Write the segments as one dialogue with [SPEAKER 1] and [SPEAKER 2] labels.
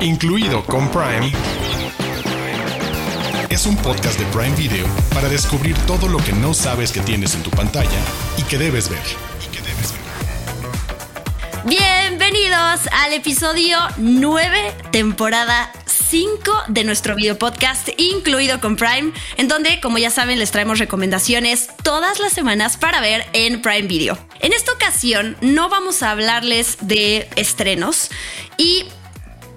[SPEAKER 1] incluido con Prime, es un podcast de Prime Video para descubrir todo lo que no sabes que tienes en tu pantalla y que debes ver.
[SPEAKER 2] Bienvenidos al episodio 9, temporada 5 de nuestro video podcast, incluido con Prime, en donde, como ya saben, les traemos recomendaciones todas las semanas para ver en Prime Video. En esta ocasión no vamos a hablarles de estrenos y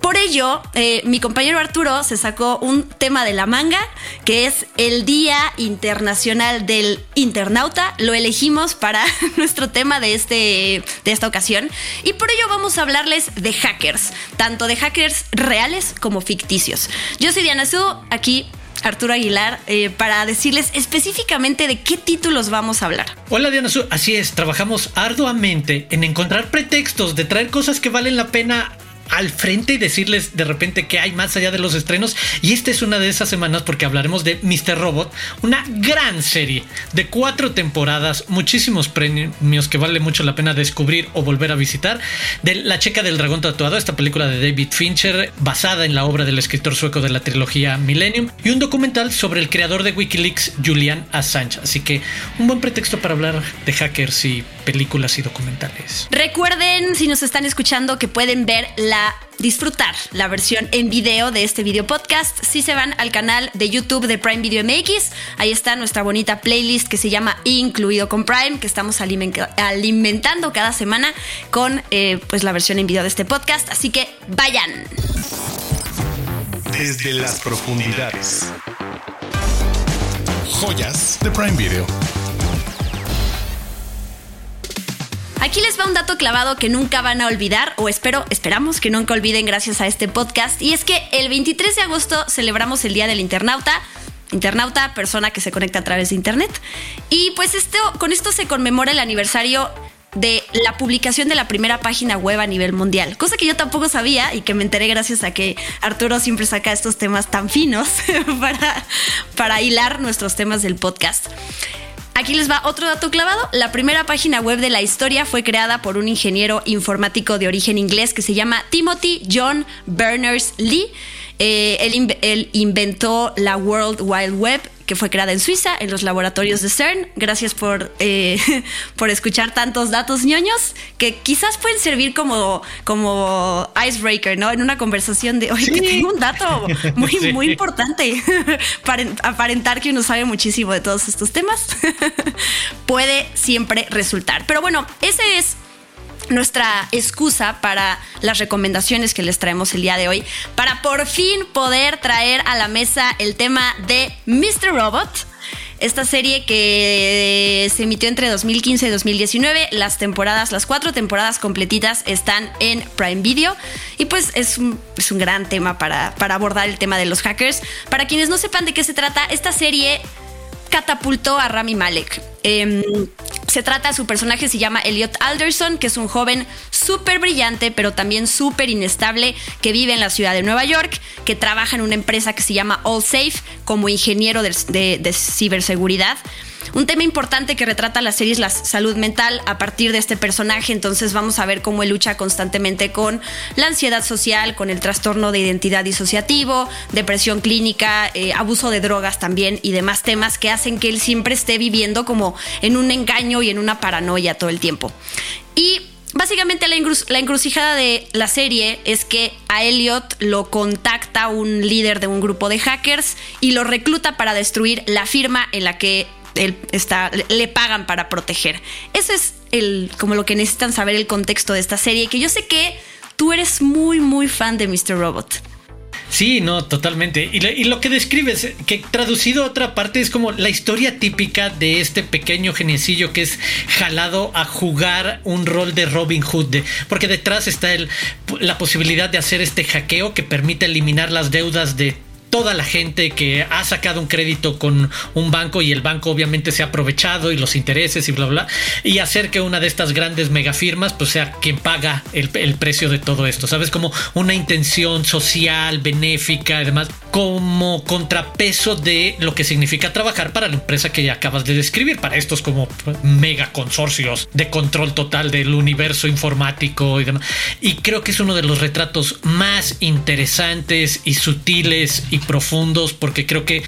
[SPEAKER 2] por ello, eh, mi compañero Arturo se sacó un tema de la manga, que es el Día Internacional del Internauta. Lo elegimos para nuestro tema de, este, de esta ocasión. Y por ello vamos a hablarles de hackers, tanto de hackers reales como ficticios. Yo soy Diana Su, aquí Arturo Aguilar, eh, para decirles específicamente de qué títulos vamos a hablar.
[SPEAKER 3] Hola Diana Su, así es, trabajamos arduamente en encontrar pretextos de traer cosas que valen la pena al frente y decirles de repente que hay más allá de los estrenos. Y esta es una de esas semanas porque hablaremos de Mr. Robot, una gran serie de cuatro temporadas, muchísimos premios que vale mucho la pena descubrir o volver a visitar. De La Checa del Dragón Tatuado, esta película de David Fincher, basada en la obra del escritor sueco de la trilogía Millennium, y un documental sobre el creador de Wikileaks, Julian Assange. Así que un buen pretexto para hablar de hackers y películas y documentales.
[SPEAKER 2] Recuerden, si nos están escuchando, que pueden ver la disfrutar la versión en video de este video podcast si se van al canal de YouTube de Prime Video MX. Ahí está nuestra bonita playlist que se llama Incluido con Prime, que estamos alimentando cada semana con eh, pues la versión en video de este podcast. Así que vayan.
[SPEAKER 1] Desde las profundidades. Joyas de Prime Video.
[SPEAKER 2] Aquí les va un dato clavado que nunca van a olvidar, o espero, esperamos que nunca olviden gracias a este podcast, y es que el 23 de agosto celebramos el Día del Internauta, internauta, persona que se conecta a través de internet. Y pues esto, con esto se conmemora el aniversario de la publicación de la primera página web a nivel mundial, cosa que yo tampoco sabía y que me enteré gracias a que Arturo siempre saca estos temas tan finos para, para hilar nuestros temas del podcast. Aquí les va otro dato clavado. La primera página web de la historia fue creada por un ingeniero informático de origen inglés que se llama Timothy John Berners-Lee. Eh, él, inventó la World Wide Web que fue creada en Suiza, en los laboratorios de CERN. Gracias por, eh, por escuchar tantos datos ñoños que quizás pueden servir como, como icebreaker, ¿no? En una conversación de, oye, que tengo un dato muy, muy importante para aparentar que uno sabe muchísimo de todos estos temas. Puede siempre resultar. Pero bueno, ese es nuestra excusa para las recomendaciones que les traemos el día de hoy, para por fin poder traer a la mesa el tema de Mr. Robot. Esta serie que se emitió entre 2015 y 2019, las temporadas, las cuatro temporadas completitas están en Prime Video y pues es un, es un gran tema para, para abordar el tema de los hackers. Para quienes no sepan de qué se trata, esta serie catapultó a Rami Malek. Em, se trata, su personaje se llama Elliot Alderson, que es un joven súper brillante, pero también súper inestable, que vive en la ciudad de Nueva York, que trabaja en una empresa que se llama All Safe como ingeniero de ciberseguridad. Un tema importante que retrata la serie es la salud mental a partir de este personaje, entonces vamos a ver cómo él lucha constantemente con la ansiedad social, con el trastorno de identidad disociativo, depresión clínica, eh, abuso de drogas también y demás temas que hacen que él siempre esté viviendo como en un engaño y en una paranoia todo el tiempo. Y Básicamente la, la, encrucijada de la serie es que a Elliot lo contacta un líder de un grupo de hackers y lo recluta para destruir la firma en la que él está, le pagan para proteger. Eso es como lo que necesitan saber el contexto de esta serie, que yo sé que tú eres muy, muy fan de Mr. Robot.
[SPEAKER 3] Sí, no, totalmente. Y, lo que describes, que traducido a otra parte, es como la historia típica de este pequeño geniecillo que es jalado a jugar un rol de Robin Hood, porque detrás está el, la posibilidad de hacer este hackeo que permite eliminar las deudas de toda la gente que ha sacado un crédito con un banco y el banco obviamente se ha aprovechado y los intereses y bla bla y hacer que una de estas grandes megafirmas pues sea quien paga el, precio de todo esto sabes como una intención social benéfica además como contrapeso de lo que significa trabajar para la empresa que acabas de describir, para estos como mega consorcios de control total del universo informático y demás. Y creo que es uno de los retratos más interesantes y sutiles profundos porque creo que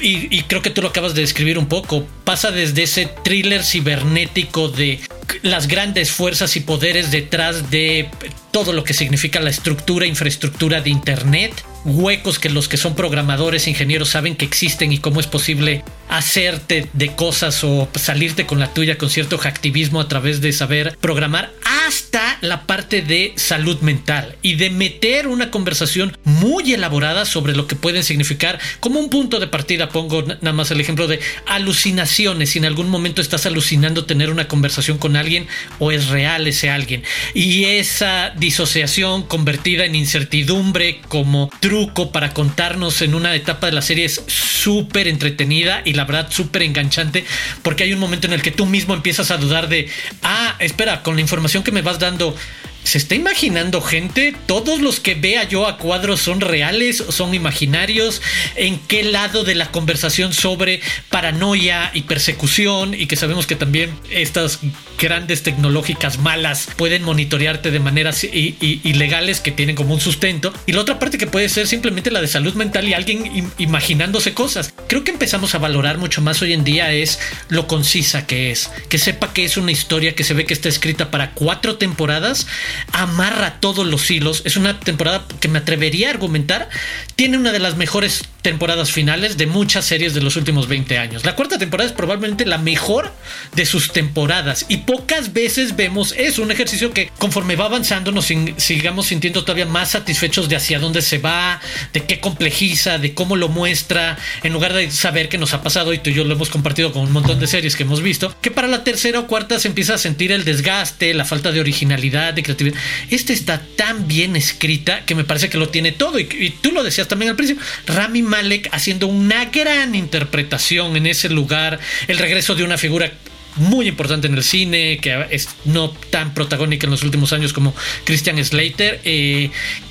[SPEAKER 3] y, y, creo que tú lo acabas de describir un poco. Pasa desde ese thriller cibernético de las grandes fuerzas y poderes detrás de todo lo que significa la estructura, infraestructura de Internet, huecos que los que son programadores, ingenieros saben que existen y cómo es posible hacerte de cosas o salirte con la tuya con cierto activismo a través de saber programar, hasta la parte de salud mental y de meter una conversación muy elaborada sobre lo que pueden significar como un punto de partida. Pongo nada más el ejemplo de alucinaciones. Si en algún momento estás alucinando tener una conversación con alguien o es real ese alguien. Y esa disociación convertida en incertidumbre como truco para contarnos en una etapa de la serie es súper entretenida y la verdad súper enganchante porque hay un momento en el que tú mismo empiezas a dudar de, ah, espera, con la información que me vas dando, sendo ¿Se está imaginando gente? ¿Todos los que vea yo a cuadros son reales o son imaginarios? ¿En qué lado de la conversación sobre paranoia y persecución? Y que sabemos que también estas grandes tecnológicas malas pueden monitorearte de maneras ilegales que tienen como un sustento. Y la otra parte que puede ser simplemente la de salud mental y alguien imaginándose cosas. Creo que empezamos a valorar mucho más hoy en día es lo concisa que es. Que sepa que es una historia que se ve que está escrita para cuatro temporadas amarra todos los hilos. Es una temporada que me atrevería a argumentar. Tiene una de las mejores temporadas finales de muchas series de los últimos 20 años. La cuarta temporada es probablemente la mejor de sus temporadas y pocas veces vemos es un ejercicio que conforme va avanzando nos sigamos sintiendo todavía más satisfechos de hacia dónde se va, de qué complejiza, de cómo lo muestra, en lugar de saber qué nos ha pasado y tú y yo lo hemos compartido con un montón de series que hemos visto, que para la tercera o cuarta se empieza a sentir el desgaste, la falta de originalidad, de creatividad esta está tan bien escrita que me parece que lo tiene todo. Y, tú lo decías también al principio. Rami Malek haciendo una gran interpretación en ese lugar. El regreso de una figura muy importante en el cine, que es no tan protagónica en los últimos años como Christian Slater. Eh,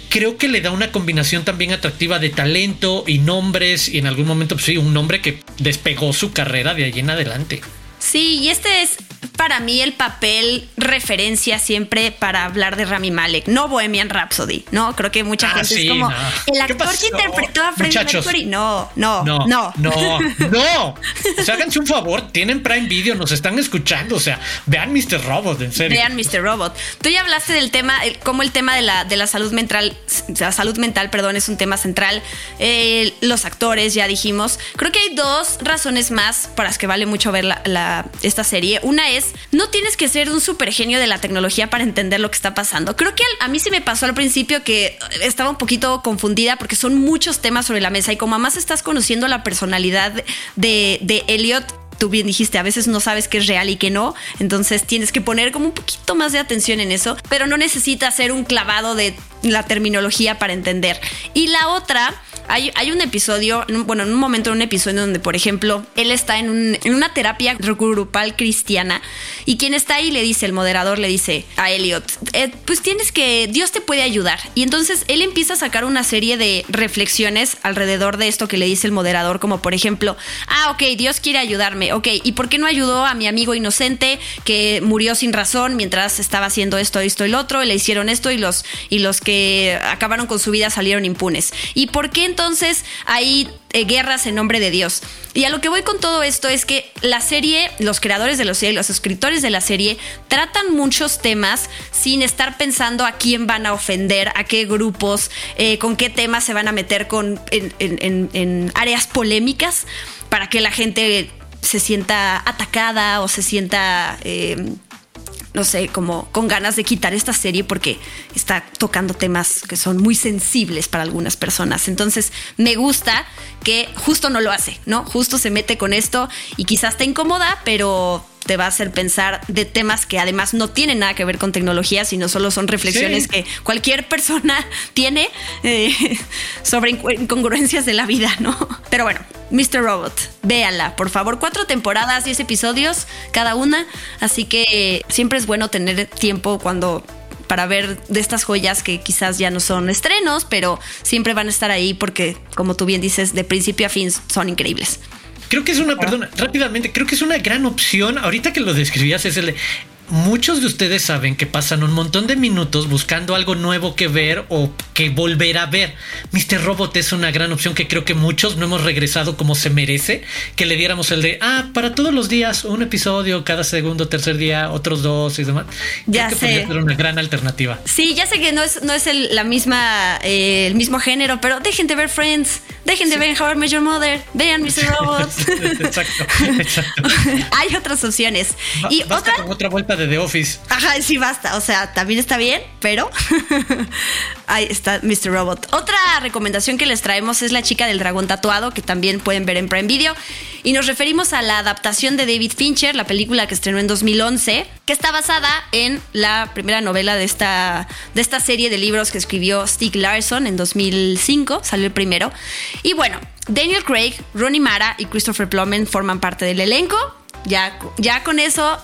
[SPEAKER 3] creo que le da una combinación también atractiva de talento y nombres. Y en algún momento, pues sí, un nombre que despegó su carrera de allí en adelante.
[SPEAKER 2] Sí, y este es para mí el papel referencia siempre para hablar de Rami Malek, no Bohemian Rhapsody, ¿no? Creo que mucha ah, gente es como el actor que interpretó a Freddie Mercury. No, no, no,
[SPEAKER 3] no, no, no. O sea, háganse un favor, tienen Prime Video, nos están escuchando, o sea, vean Mr. Robot, en serio.
[SPEAKER 2] Vean Mr. Robot. Tú ya hablaste del tema, como el tema de la, de la salud mental, la salud mental, perdón, es un tema central. Eh, los actores, ya dijimos. Creo que hay dos razones más para las que vale mucho ver la, esta serie. Una es no tienes que ser un super genio de la tecnología para entender lo que está pasando. Creo que a mí sí me pasó al principio que estaba un poquito confundida porque son muchos temas sobre la mesa y como más estás conociendo la personalidad de, de Elliot, tú bien dijiste, a veces no sabes qué es real y qué no, entonces tienes que poner como un poquito más de atención en eso, pero no necesitas ser un clavado de la terminología para entender. Y la otra hay, un episodio, bueno, en un momento, en un episodio donde, por ejemplo, él está en, una terapia grupal cristiana y quien está ahí le dice, el moderador le dice a Elliot, eh, pues tienes que, Dios te puede ayudar. Y entonces él empieza a sacar una serie de reflexiones alrededor de esto que le dice el moderador, como por ejemplo, ah, ok, Dios quiere ayudarme, ok, ¿y por qué no ayudó a mi amigo inocente que murió sin razón mientras estaba haciendo esto, esto y lo otro? Le hicieron esto y los, y los que acabaron con su vida salieron impunes. ¿Y por qué entonces hay eh, guerras en nombre de Dios? Y a lo que voy con todo esto es que la serie, los creadores de la serie, los escritores de la serie, tratan muchos temas sin estar pensando a quién van a ofender, a qué grupos, eh, con qué temas se van a meter con, en, áreas polémicas para que la gente se sienta atacada o se sienta... Eh, no sé, como con ganas de quitar esta serie porque está tocando temas que son muy sensibles para algunas personas. Entonces, me gusta que justo no lo hace, ¿no? Justo se mete con esto y quizás te incomoda, pero te va a hacer pensar de temas que además no tienen nada que ver con tecnología, sino solo son reflexiones que cualquier persona tiene eh, sobre incongruencias de la vida, ¿no? Pero bueno, Mr. Robot, véanla, por favor. Cuatro temporadas, diez episodios cada una, así que siempre es bueno tener tiempo cuando para ver de estas joyas que quizás ya no son estrenos, pero siempre van a estar ahí porque, como tú bien dices, de principio a fin son increíbles.
[SPEAKER 3] Creo que es una, perdón, rápidamente, creo que es una gran opción. Ahorita que lo describías, es el de muchos de ustedes saben que pasan un montón de minutos buscando algo nuevo que ver o que volver a ver. Mr. Robot es una gran opción que creo que muchos no hemos regresado como se merece, que le diéramos el de, ah, para todos los días, un episodio, cada segundo, tercer día, otros dos y demás.
[SPEAKER 2] Ya creo sé.
[SPEAKER 3] Que una gran alternativa.
[SPEAKER 2] Sí, ya sé que no es, no es el, la misma, eh, el mismo género, pero dejen de ver Friends, dejen de ver How I Met Your Mother, vean Mr. Robot. exacto, exacto. Hay otras opciones.
[SPEAKER 3] y otra... otra vuelta de The Office.
[SPEAKER 2] Ajá, sí, basta. O sea, también está bien, pero ahí está Mr. Robot. Otra recomendación que les traemos es La chica del dragón tatuado, que también pueden ver en Prime Video. Y nos referimos a la adaptación de David Fincher, la película que estrenó en 2011, que está basada en la primera novela de esta, de esta serie de libros que escribió Stieg Larsson en 2005, salió el primero. Y bueno, Daniel Craig, Ronnie Mara y Christopher Plummer forman parte del elenco. Ya, ya con eso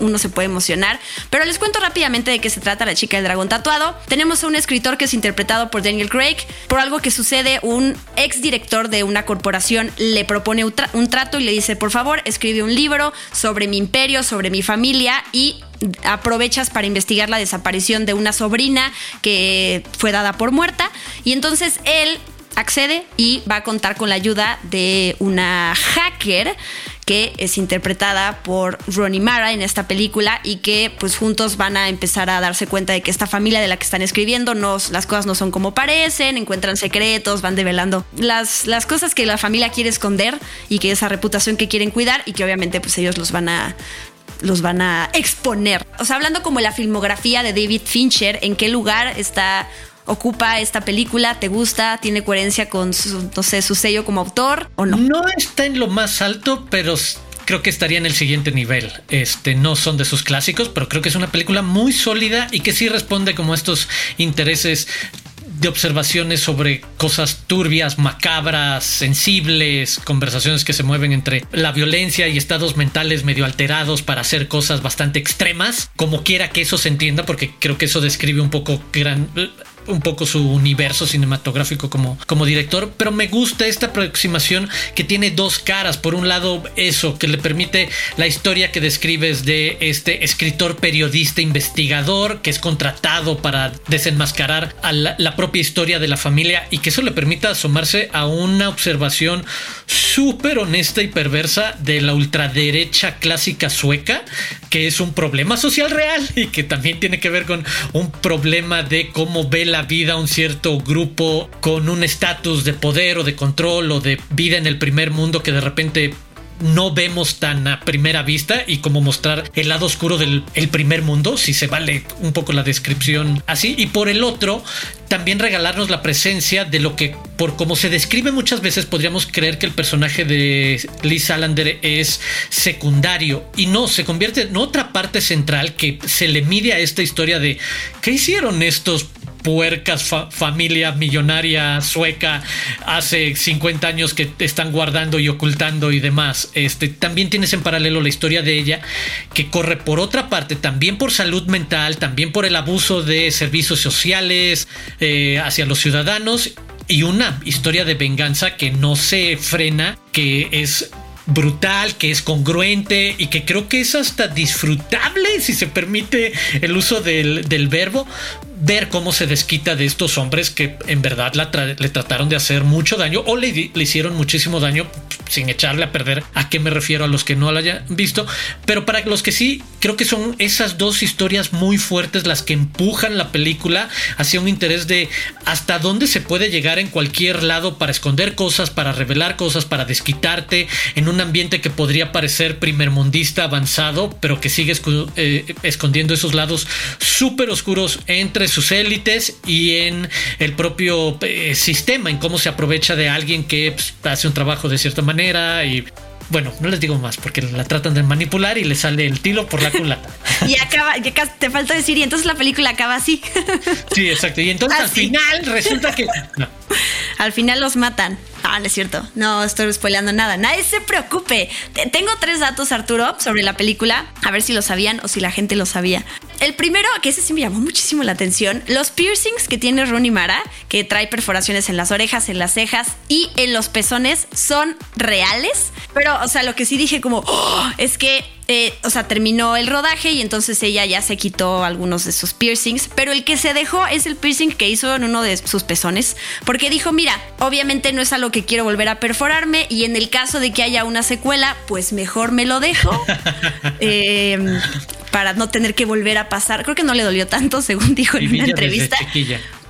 [SPEAKER 2] uno se puede emocionar. Pero les cuento rápidamente de qué se trata La chica del dragón tatuado. Tenemos a un escritor que es interpretado por Daniel Craig. Por algo que sucede, un ex director de una corporación le propone un, trato y le dice, por favor, escribe un libro sobre mi imperio, sobre mi familia y aprovechas para investigar la desaparición de una sobrina que fue dada por muerta. Y entonces él accede y va a contar con la ayuda de una hacker que es interpretada por Ronnie Mara en esta película y que pues juntos van a empezar a darse cuenta de que esta familia de la que están escribiendo no, las cosas no son como parecen, encuentran secretos, van develando las, las cosas que la familia quiere esconder y que esa reputación que quieren cuidar y que obviamente pues ellos los van a los van a exponer. O sea, hablando como la filmografía de David Fincher, en qué lugar está ocupa esta película? ¿Te gusta? ¿Tiene coherencia con su, su sello como autor o no?
[SPEAKER 3] No está en lo más alto, pero creo que estaría en el siguiente nivel. Este no son de sus clásicos, pero creo que es una película muy sólida y que sí responde como estos intereses de observaciones sobre cosas turbias, macabras, sensibles, conversaciones que se mueven entre la violencia y estados mentales medio alterados para hacer cosas bastante extremas, como quiera que eso se entienda, porque creo que eso describe un poco gran, un poco su universo cinematográfico como, como director, pero me gusta esta aproximación que tiene dos caras. Por un lado, eso, que le permite la historia que describes de este escritor, periodista, investigador, que es contratado para desenmascarar a la, propia historia de la familia y que eso le permita asomarse a una observación súper honesta y perversa de la ultraderecha clásica sueca, que es un problema social real y que también tiene que ver con un problema de cómo ve la vida un cierto grupo con un estatus de poder o de control o de vida en el primer mundo que de repente no vemos tan a primera vista y como mostrar el lado oscuro del primer mundo, si se vale un poco la descripción así. Y por el otro, también regalarnos la presencia de lo que, por como se describe muchas veces, podríamos creer que el personaje de Liz Salander es secundario y no, se convierte en otra parte central que se le mide a esta historia de qué hicieron estos puercas familia millonaria sueca hace 50 años que están guardando y ocultando y demás. Este, también tienes en paralelo la historia de ella que corre por otra parte también por salud mental, también por el abuso de servicios sociales eh, hacia los ciudadanos y una historia de venganza que no se frena, que es brutal, que es congruente y que creo que es hasta disfrutable, si se permite el uso del, del verbo, ver cómo se desquita de estos hombres que en verdad le trataron de hacer mucho daño o le, le, hicieron muchísimo daño sin echarle a perder. ¿A qué me refiero a los que no lo hayan visto? Pero para los que sí, creo que son esas dos historias muy fuertes las que empujan la película hacia un interés de hasta dónde se puede llegar en cualquier lado para esconder cosas, para revelar cosas, para desquitarte en un ambiente que podría parecer primermundista avanzado, pero que sigue eh, escondiendo esos lados súper oscuros entre sus élites y en el propio eh, sistema, en cómo se aprovecha de alguien que pues, hace un trabajo de cierta manera y bueno, no les digo más porque la tratan de manipular y le sale el tiro por la culata.
[SPEAKER 2] y acaba, te falta decir, y entonces la película acaba así.
[SPEAKER 3] sí, exacto. Y entonces al final resulta que.
[SPEAKER 2] Al final los matan. No, no es cierto. No estoy spoileando nada. Nadie se preocupe. Tengo tres datos, Arturo, sobre la película. A ver si lo sabían o si la gente lo sabía. El primero, que ese sí me llamó muchísimo la atención, los piercings que tiene Rooney Mara, que trae perforaciones en las orejas, en las cejas y en los pezones, son reales. Pero, o sea, lo que sí dije como, oh, es que eh, o sea, terminó el rodaje y entonces ella ya se quitó algunos de sus piercings, pero el que se dejó es el piercing que hizo en uno de sus pezones, porque dijo, mira, obviamente no es algo que quiero volver a perforarme y en el caso de que haya una secuela, pues mejor me lo dejo. eh, para no tener que volver a pasar. Creo que no le dolió tanto, según dijo en una entrevista.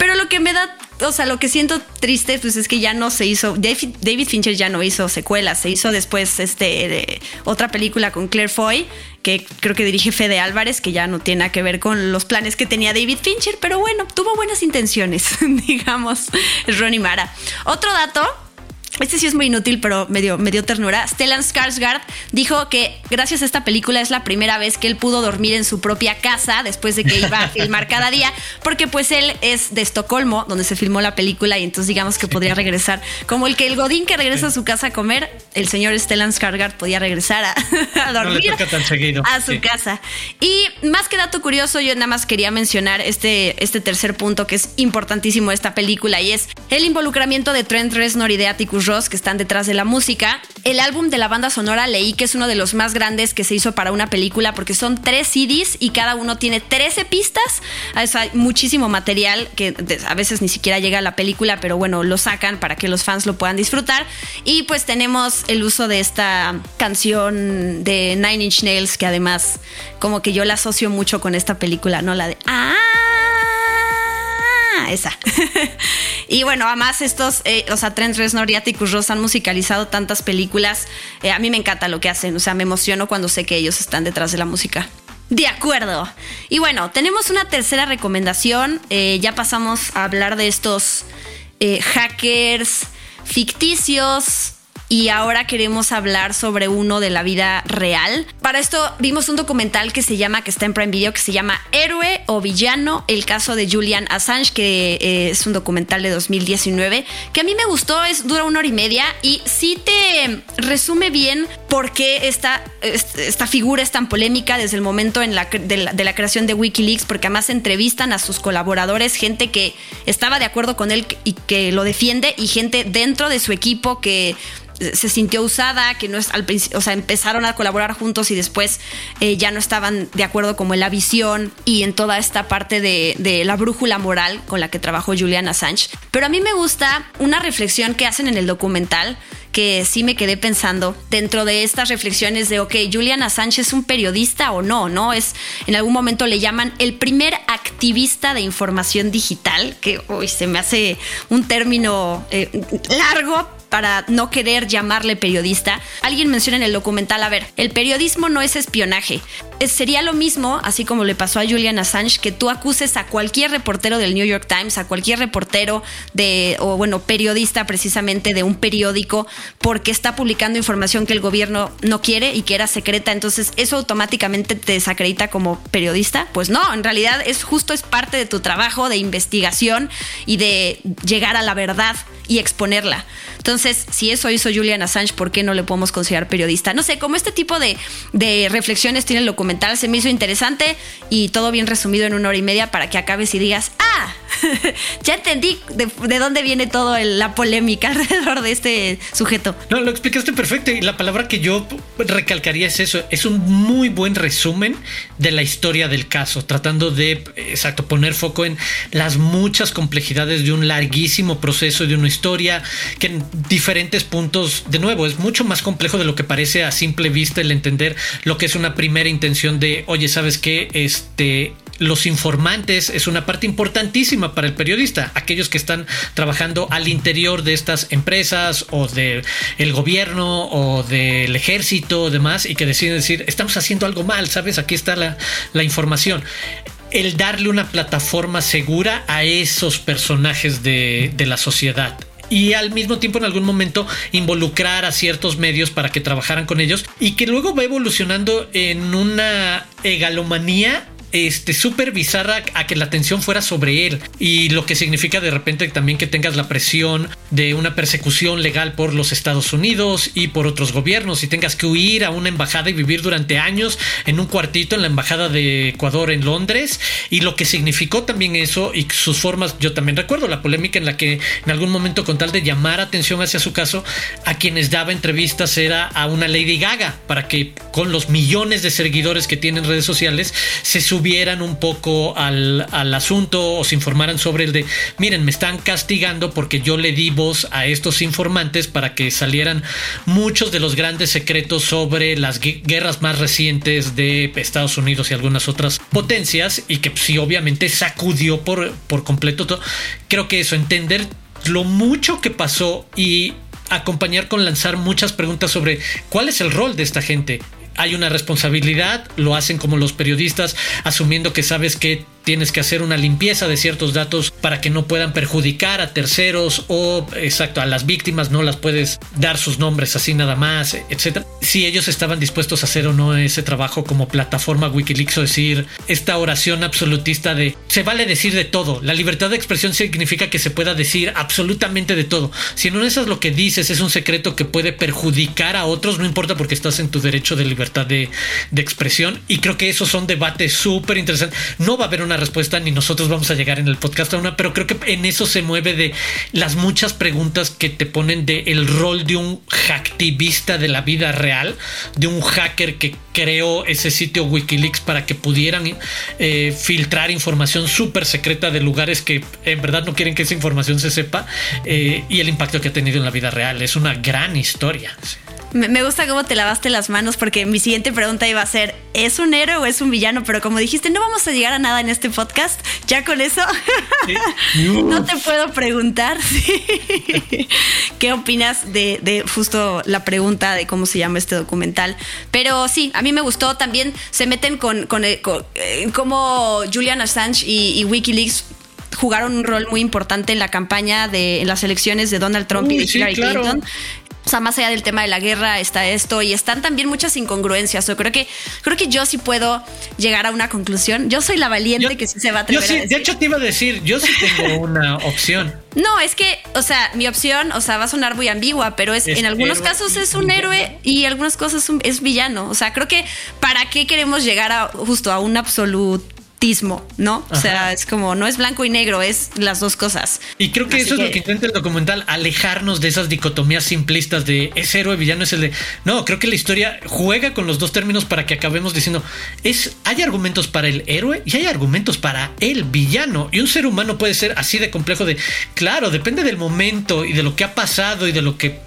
[SPEAKER 2] Pero lo que me da, o sea, lo que siento triste, pues es que ya no se hizo. David, Fincher ya no hizo secuelas, se hizo después este otra película con Claire Foy, que creo que dirige Fede Álvarez, que ya no tiene nada que ver con los planes que tenía David Fincher, pero bueno, tuvo buenas intenciones, digamos, Ronnie Mara. Otro dato este sí es muy inútil, pero me dio, ternura. Stellan Skarsgård dijo que gracias a esta película es la primera vez que él pudo dormir en su propia casa después de que iba a filmar cada día, porque pues él es de Estocolmo, donde se filmó la película, y entonces digamos que podría regresar. Como el que el Godín que regresa a su casa a comer, el señor Stellan Skarsgård podía regresar a, dormir a su casa. Y más que dato curioso, yo nada más quería mencionar este, este tercer punto que es importantísimo de esta película, y es el involucramiento de Trent Reznor y de Atticus Ross que están detrás de la música. El álbum de la banda sonora leí que es uno de los más grandes que se hizo para una película porque son tres CDs y cada uno tiene 13 pistas. hay muchísimo material que a veces ni siquiera llega a la película, pero bueno, lo sacan para que los fans lo puedan disfrutar. Y pues tenemos el uso de esta canción de Nine Inch Nails que además como que yo la asocio mucho con esta película, ¿no? La de... ¡Ah! Esa. y bueno, además estos, eh, o sea, Trent Reznor y Atticus han musicalizado tantas películas. Eh, a mí me encanta lo que hacen, o sea, me emociono cuando sé que ellos están detrás de la música. De acuerdo. Y bueno, tenemos una tercera recomendación. Eh, ya pasamos a hablar de estos hackers ficticios y ahora queremos hablar sobre uno de la vida real. Para esto vimos un documental que se llama, que está en Prime Video, que se llama Héroe o Villano, el caso de Julian Assange, que eh, es un documental de 2019, que a mí me gustó, es, dura una hora y media y sí te resume bien por qué esta, esta figura es tan polémica desde el momento en la, de, la, de la creación de Wikileaks, porque además entrevistan a sus colaboradores, gente que estaba de acuerdo con él y que lo defiende y gente dentro de su equipo que se sintió usada, que no es al principio, o sea, empezaron a colaborar juntos y después eh, ya no estaban de acuerdo como en la visión y en toda esta parte de, de, la brújula moral con la que trabajó Julian Assange. Pero a mí me gusta una reflexión que hacen en el documental que sí me quedé pensando dentro de estas reflexiones de, ok, Julian Assange es un periodista o no, ¿no? Es, en algún momento le llaman el primer activista de información digital, que hoy se me hace un término eh, largo, para no querer llamarle periodista. Alguien menciona en el documental, a ver, el periodismo no es espionaje. Sería lo mismo, así como le pasó a Julian Assange, que tú acuses a cualquier reportero del New York Times, a cualquier reportero de, o bueno, periodista precisamente de un periódico, porque está publicando información que el gobierno no quiere y que era secreta. Entonces, ¿eso automáticamente te desacredita como periodista? Pues no, en realidad es justo es parte de tu trabajo de investigación y de llegar a la verdad y exponerla. Entonces, si eso hizo Julian Assange, ¿por qué no le podemos considerar periodista? No sé, como este tipo de, reflexiones tiene el documental, se me hizo interesante y todo bien resumido en una hora y media para que acabes y digas, ah, ya entendí de, dónde viene toda la polémica alrededor de este sujeto.
[SPEAKER 3] No, lo explicaste perfecto y la palabra que yo recalcaría es eso, es un muy buen resumen de la historia del caso, tratando de, exacto, poner foco en las muchas complejidades de un larguísimo proceso, de una historia que diferentes puntos. De nuevo, es mucho más complejo de lo que parece a simple vista el entender lo que es una primera intención de, oye, ¿sabes qué? Este, los informantes es una parte importantísima para el periodista, aquellos que están trabajando al interior de estas empresas o del el gobierno o del ejército o demás y que deciden decir, estamos haciendo algo mal, ¿sabes? Aquí está la, la información el darle una plataforma segura a esos personajes de, de la sociedad y al mismo tiempo en algún momento involucrar a ciertos medios para que trabajaran con ellos y que luego va evolucionando en una egalomanía este súper a que la atención fuera sobre él y lo que significa de repente también que tengas la presión de una persecución legal por los Estados Unidos y por otros gobiernos y tengas que huir a una embajada y vivir durante años en un cuartito en la embajada de Ecuador en Londres y lo que significó también eso y sus formas, yo también recuerdo la polémica en la que en algún momento con tal de llamar atención hacia su caso, a quienes daba entrevistas era a una Lady Gaga para que con los millones de seguidores que tienen redes sociales se subieran un poco al, al asunto o se informaran sobre el de, miren, me están castigando porque yo le di voz a estos informantes para que salieran muchos de los grandes secretos sobre las guerras más recientes de Estados Unidos y algunas otras potencias y que sí obviamente sacudió por, por completo todo. Creo que eso, entender lo mucho que pasó y acompañar con lanzar muchas preguntas sobre cuál es el rol de esta gente. Hay una responsabilidad, lo hacen como los periodistas, asumiendo que sabes que tienes que hacer una limpieza de ciertos datos para que no puedan perjudicar a terceros o exacto a las víctimas no las puedes dar sus nombres así nada más etcétera. Si ellos estaban dispuestos a hacer o no ese trabajo como plataforma Wikileaks o decir esta oración absolutista de se vale decir de todo. La libertad de expresión significa que se pueda decir absolutamente de todo. Si no es lo que dices es un secreto que puede perjudicar a otros no importa porque estás en tu derecho de libertad de, de expresión y creo que esos son debates súper interesantes. No va a haber una respuesta ni nosotros vamos a llegar en el podcast a una, pero creo que en eso se mueve de las muchas preguntas que te ponen de el rol de un hacktivista de la vida real, de un hacker que creó ese sitio Wikileaks para que pudieran eh, filtrar información súper secreta de lugares que en verdad no quieren que esa información se sepa eh, y el impacto que ha tenido en la vida real. Es una gran historia.
[SPEAKER 2] Me gusta cómo te lavaste las manos porque mi siguiente pregunta iba a ser, ¿es un héroe o es un villano? Pero como dijiste, no vamos a llegar a nada en este podcast. Ya con eso no te puedo preguntar. ¿Qué opinas de, justo la pregunta de cómo se llama este documental? Pero sí, a mí me gustó. También se meten con, con, eh, eh, cómo Julian Assange y, Wikileaks jugaron un rol muy importante en la campaña de en las elecciones de Donald Trump y de Hillary Clinton. O sea, más allá del tema de la guerra está esto y están también muchas incongruencias. Yo creo que creo que yo sí puedo llegar a una conclusión. Yo soy la valiente que sí se va a atrever
[SPEAKER 3] yo sí,
[SPEAKER 2] a
[SPEAKER 3] De hecho, te iba a decir, yo sí tengo una opción.
[SPEAKER 2] No, es que, o sea, mi opción, o sea, va a sonar muy ambigua, pero es, en algunos casos es un héroe y en algunas cosas es villano. O sea, creo que para qué queremos llegar a justo a un absoluto ¿no? O sea, es como, no es blanco y negro, es las dos cosas.
[SPEAKER 3] Y creo que eso es lo que intenta el documental, alejarnos de esas dicotomías simplistas de es héroe, villano, es el de... No, creo que la historia juega con los dos términos para que acabemos diciendo, es, hay argumentos para el héroe y hay argumentos para el villano. Y un ser humano puede ser así de complejo de, claro, depende del momento y de lo que ha pasado y de lo que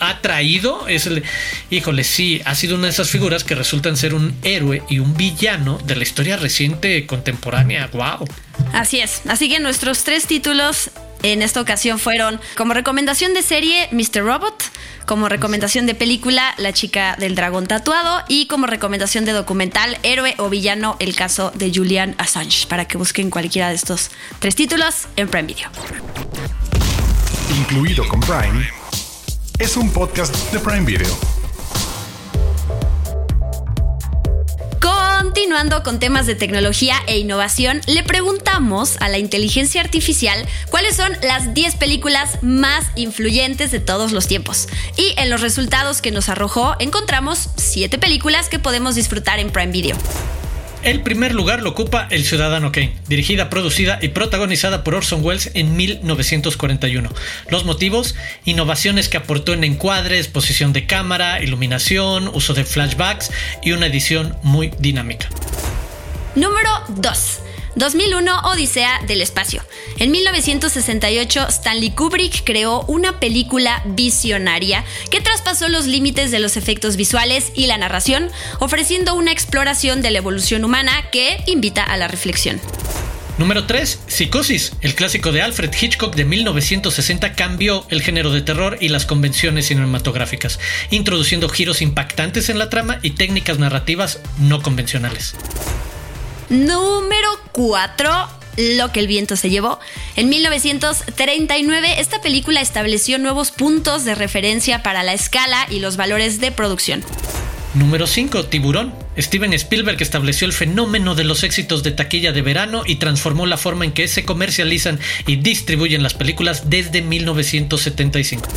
[SPEAKER 3] ha traído es el, híjole, sí, ha sido una de esas figuras que resultan ser un héroe y un villano de la historia reciente contemporánea. Wow.
[SPEAKER 2] Así es. Así que nuestros tres títulos en esta ocasión fueron como recomendación de serie Mr. Robot, como recomendación de película La chica del dragón tatuado y como recomendación de documental Héroe o villano el caso de Julian Assange para que busquen cualquiera de estos tres títulos en Prime Video.
[SPEAKER 1] Incluido con Prime es un podcast de Prime Video.
[SPEAKER 2] Continuando con temas de tecnología e innovación, le preguntamos a la inteligencia artificial cuáles son las 10 películas más influyentes de todos los tiempos. Y en los resultados que nos arrojó encontramos 7 películas que podemos disfrutar en Prime Video.
[SPEAKER 3] El primer lugar lo ocupa El Ciudadano Kane, dirigida, producida y protagonizada por Orson Welles en 1941. Los motivos, innovaciones que aportó en encuadres, posición de cámara, iluminación, uso de flashbacks y una edición muy dinámica.
[SPEAKER 2] Número 2. 2001 Odisea del Espacio. En 1968 Stanley Kubrick creó una película visionaria que traspasó los límites de los efectos visuales y la narración, ofreciendo una exploración de la evolución humana que invita a la reflexión.
[SPEAKER 3] Número 3. Psicosis. El clásico de Alfred Hitchcock de 1960 cambió el género de terror y las convenciones cinematográficas, introduciendo giros impactantes en la trama y técnicas narrativas no convencionales.
[SPEAKER 2] Número 4. Lo que el viento se llevó. En 1939, esta película estableció nuevos puntos de referencia para la escala y los valores de producción.
[SPEAKER 3] Número 5. Tiburón. Steven Spielberg estableció el fenómeno de los éxitos de taquilla de verano y transformó la forma en que se comercializan y distribuyen las películas desde 1975.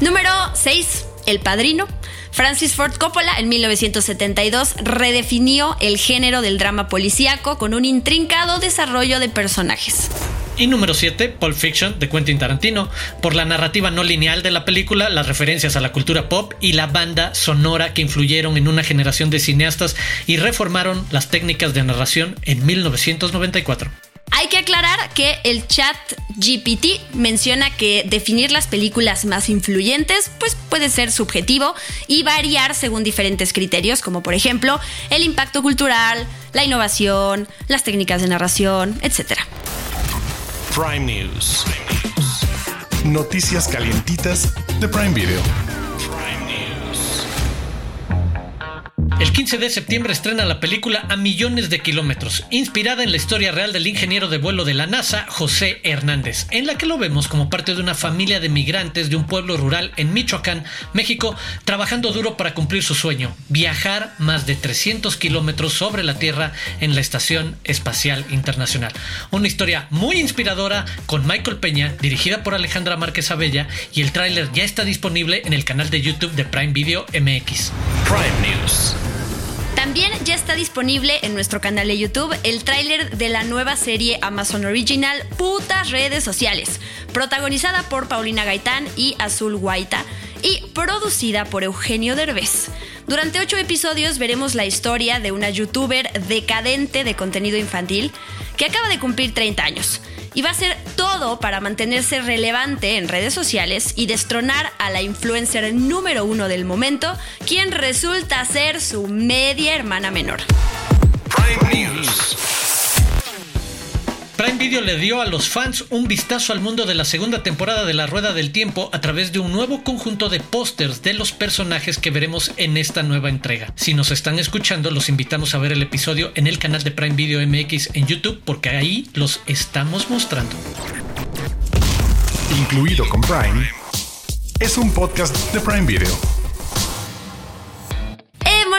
[SPEAKER 2] Número 6. El Padrino. Francis Ford Coppola en 1972 redefinió el género del drama policíaco con un intrincado desarrollo de personajes.
[SPEAKER 3] Y número 7, Pulp Fiction de Quentin Tarantino, por la narrativa no lineal de la película, las referencias a la cultura pop y la banda sonora que influyeron en una generación de cineastas y reformaron las técnicas de narración en 1994.
[SPEAKER 2] Hay que aclarar que el chat GPT menciona que definir las películas más influyentes pues puede ser subjetivo y variar según diferentes criterios, como por ejemplo el impacto cultural, la innovación, las técnicas de narración, etc.
[SPEAKER 1] Prime News. Noticias calientitas de Prime Video.
[SPEAKER 3] El 15 de septiembre estrena la película A Millones de Kilómetros, inspirada en la historia real del ingeniero de vuelo de la NASA, José Hernández, en la que lo vemos como parte de una familia de migrantes de un pueblo rural en Michoacán, México, trabajando duro para cumplir su sueño, viajar más de 300 kilómetros sobre la Tierra en la Estación Espacial Internacional. Una historia muy inspiradora con Michael Peña, dirigida por Alejandra Márquez Abella, y el tráiler ya está disponible en el canal de YouTube de Prime Video MX.
[SPEAKER 1] Prime News.
[SPEAKER 2] También ya está disponible en nuestro canal de YouTube el tráiler de la nueva serie Amazon Original Putas Redes Sociales, protagonizada por Paulina Gaitán y Azul Guaita y producida por Eugenio Derbez. Durante ocho episodios veremos la historia de una youtuber decadente de contenido infantil que acaba de cumplir 30 años y va a hacer todo para mantenerse relevante en redes sociales y destronar a la influencer número uno del momento, quien resulta ser su media hermana menor.
[SPEAKER 3] Video le dio a los fans un vistazo al mundo de la segunda temporada de La Rueda del Tiempo a través de un nuevo conjunto de pósters de los personajes que veremos en esta nueva entrega. Si nos están escuchando, los invitamos a ver el episodio en el canal de Prime Video MX en YouTube porque ahí los estamos mostrando.
[SPEAKER 1] Incluido con Prime. Es un podcast de Prime Video.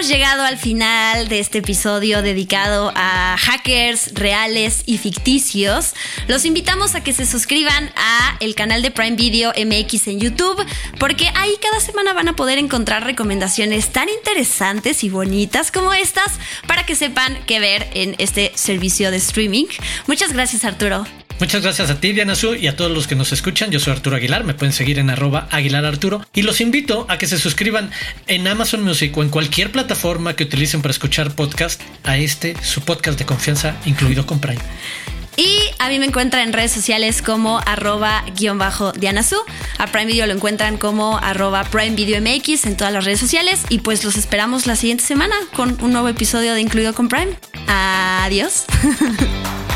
[SPEAKER 2] Hemos llegado al final de este episodio dedicado a hackers reales y ficticios. Los invitamos a que se suscriban a el canal de Prime Video MX en YouTube porque ahí cada semana van a poder encontrar recomendaciones tan interesantes y bonitas como estas para que sepan qué ver en este servicio de streaming. Muchas gracias Arturo.
[SPEAKER 3] Muchas gracias a ti, Diana Su, y a todos los que nos escuchan. Yo soy Arturo Aguilar, me pueden seguir en arroba Aguilar Arturo. Y los invito a que se suscriban en Amazon Music o en cualquier plataforma que utilicen para escuchar podcast a este, su podcast de confianza, incluido con Prime.
[SPEAKER 2] Y a mí me encuentran en redes sociales como arroba guion bajo Diana Su. A Prime Video lo encuentran como arroba Prime Video MX en todas las redes sociales. Y pues los esperamos la siguiente semana con un nuevo episodio de Incluido con Prime. Adiós.